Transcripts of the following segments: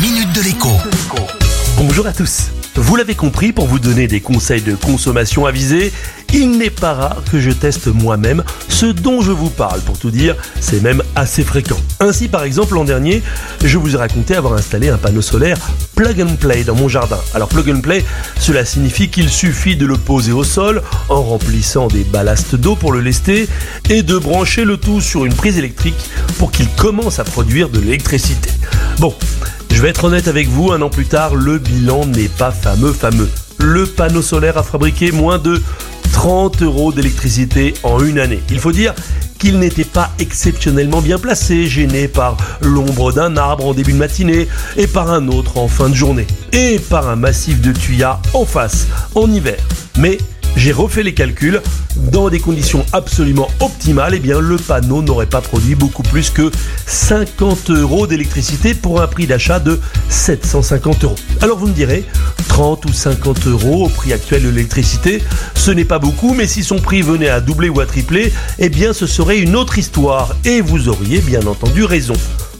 minute de l'écho. Bonjour à tous. Vous l'avez compris, pour vous donner des conseils de consommation avisés, il n'est pas rare que je teste moi-même ce dont je vous parle. Pour tout dire, c'est même assez fréquent. Ainsi, par exemple, l'an dernier, je vous ai raconté avoir installé un panneau solaire plug and play dans mon jardin. Alors, plug and play, cela signifie qu'il suffit de le poser au sol en remplissant des ballasts d'eau pour le lester et de brancher le tout sur une prise électrique pour qu'il commence à produire de l'électricité. Bon, je vais être honnête avec vous, un an plus tard, le bilan n'est pas fameux fameux. Le panneau solaire a fabriqué moins de 30 euros d'électricité en une année. Il faut dire qu'il n'était pas exceptionnellement bien placé, gêné par l'ombre d'un arbre en début de matinée et par un autre en fin de journée, et par un massif de tuyas en face en hiver. Mais j'ai refait les calculs. Dans des conditions absolument optimales, eh bien, le panneau n'aurait pas produit beaucoup plus que 50 euros d'électricité pour un prix d'achat de 750 euros. Alors vous me direz, 30 ou 50 euros au prix actuel de l'électricité, ce n'est pas beaucoup, mais si son prix venait à doubler ou à tripler, eh bien, ce serait une autre histoire. Et vous auriez bien entendu raison.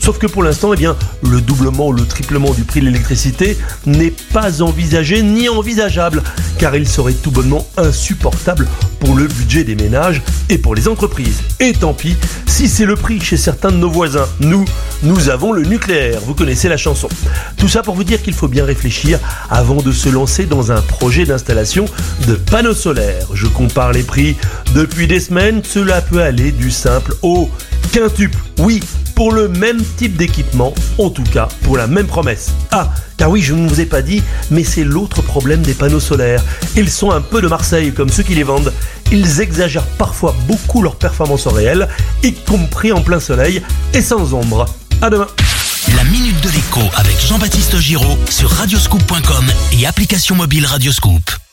Sauf que pour l'instant, eh le doublement ou le triplement du prix de l'électricité n'est pas envisagé ni envisageable, car il serait tout bonnement insupportable pour le budget des ménages et pour les entreprises. Et tant pis si c'est le prix chez certains de nos voisins. Nous, nous avons le nucléaire, vous connaissez la chanson. Tout ça pour vous dire qu'il faut bien réfléchir avant de se lancer dans un projet d'installation de panneaux solaires. Je compare les prix depuis des semaines, cela peut aller du simple au quintuple. Oui, pour le même type d'équipement, en tout cas pour la même promesse. Ah, car oui, je ne vous ai pas dit, mais c'est l'autre problème des panneaux solaires. Ils sont un peu de Marseille comme ceux qui les vendent. Ils exagèrent parfois beaucoup leur performance en réel, y compris en plein soleil et sans ombre. À demain. La minute de l'écho avec Jean-Baptiste Giraud sur radioscoop.com et application mobile Radioscoop.